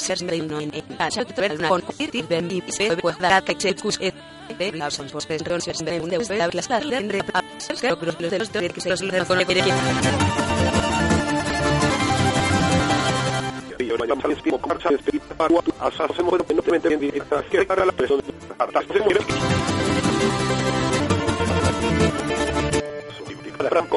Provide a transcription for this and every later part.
ser en los que de que Franco,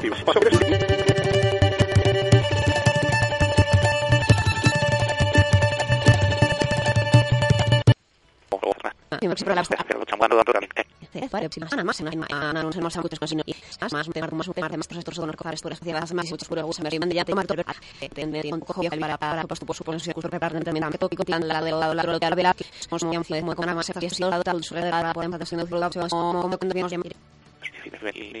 motivos. Sobre Gracias.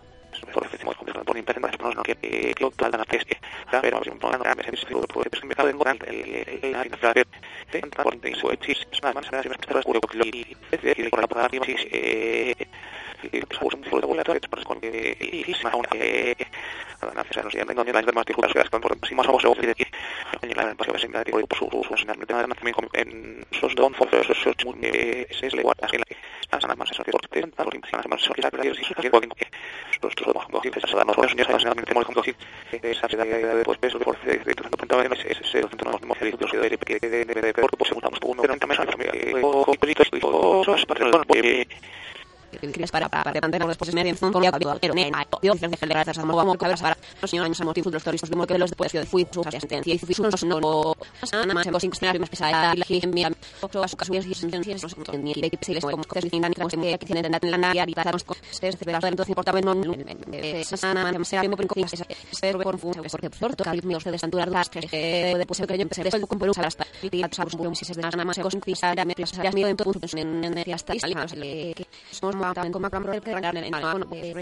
que lottata la que nada más eso que Cris para mantener los de No Más De no, no, no, no. no muy muy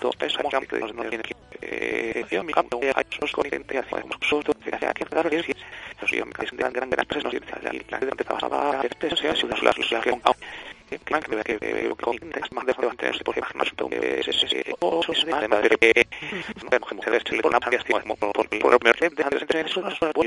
Esto es que... Yo mi campo de los yo me tres no la de estaba este sea si que que que que antes por por por por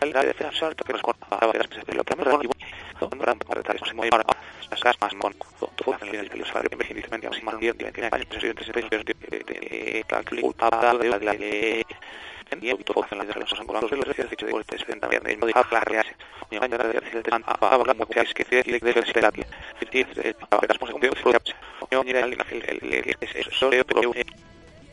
calidad de que nos cortaba lo gran muy las con el a que la en los los mi de de